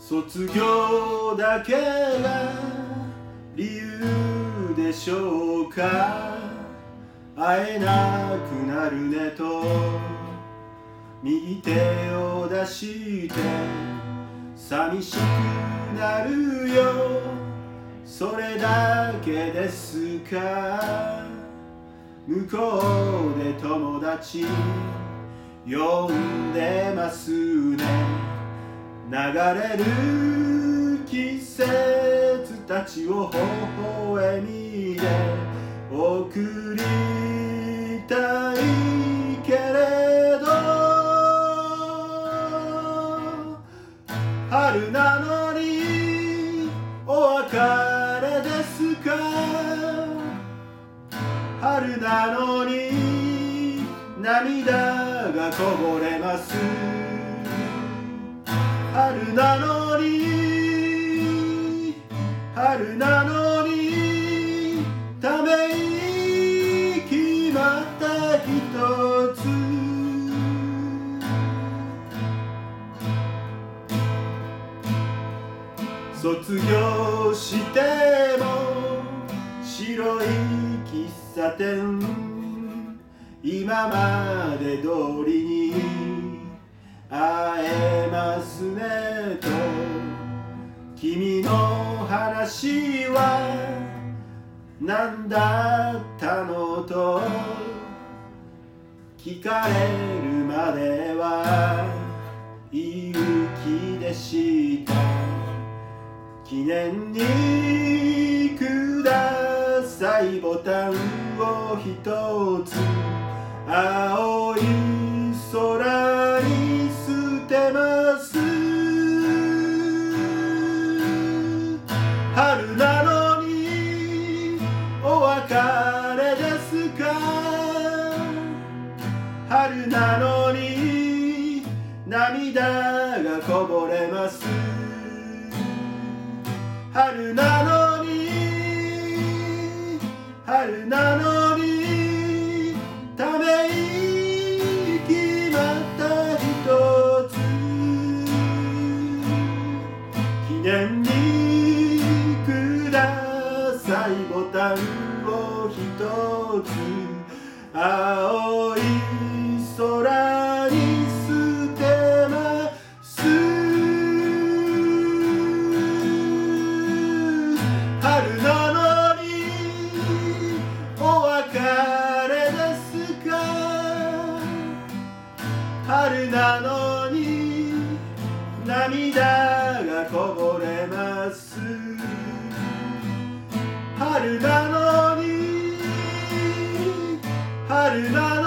卒業だけが理由でしょうか？会えなくなるねと右手を出して寂しくなるよ。それだけですか？向こうで友達呼んでますね。流れる季節たちを微笑みで送りたいけれど春なのにお別れですか？春なのに涙がこぼれます。春なのに春なのにため息また一つ。卒業しても白い喫茶店。今まで通りに会えますねと君の話は何だったのと。聞かれるまではいい気でした。記念にくださいボタンを一つ。青い春なのに涙がこぼれます。春なのに春なのにため息また一つ。記念にくださいボタンを一つ。青い涙がこぼれます。春なのに春なのに。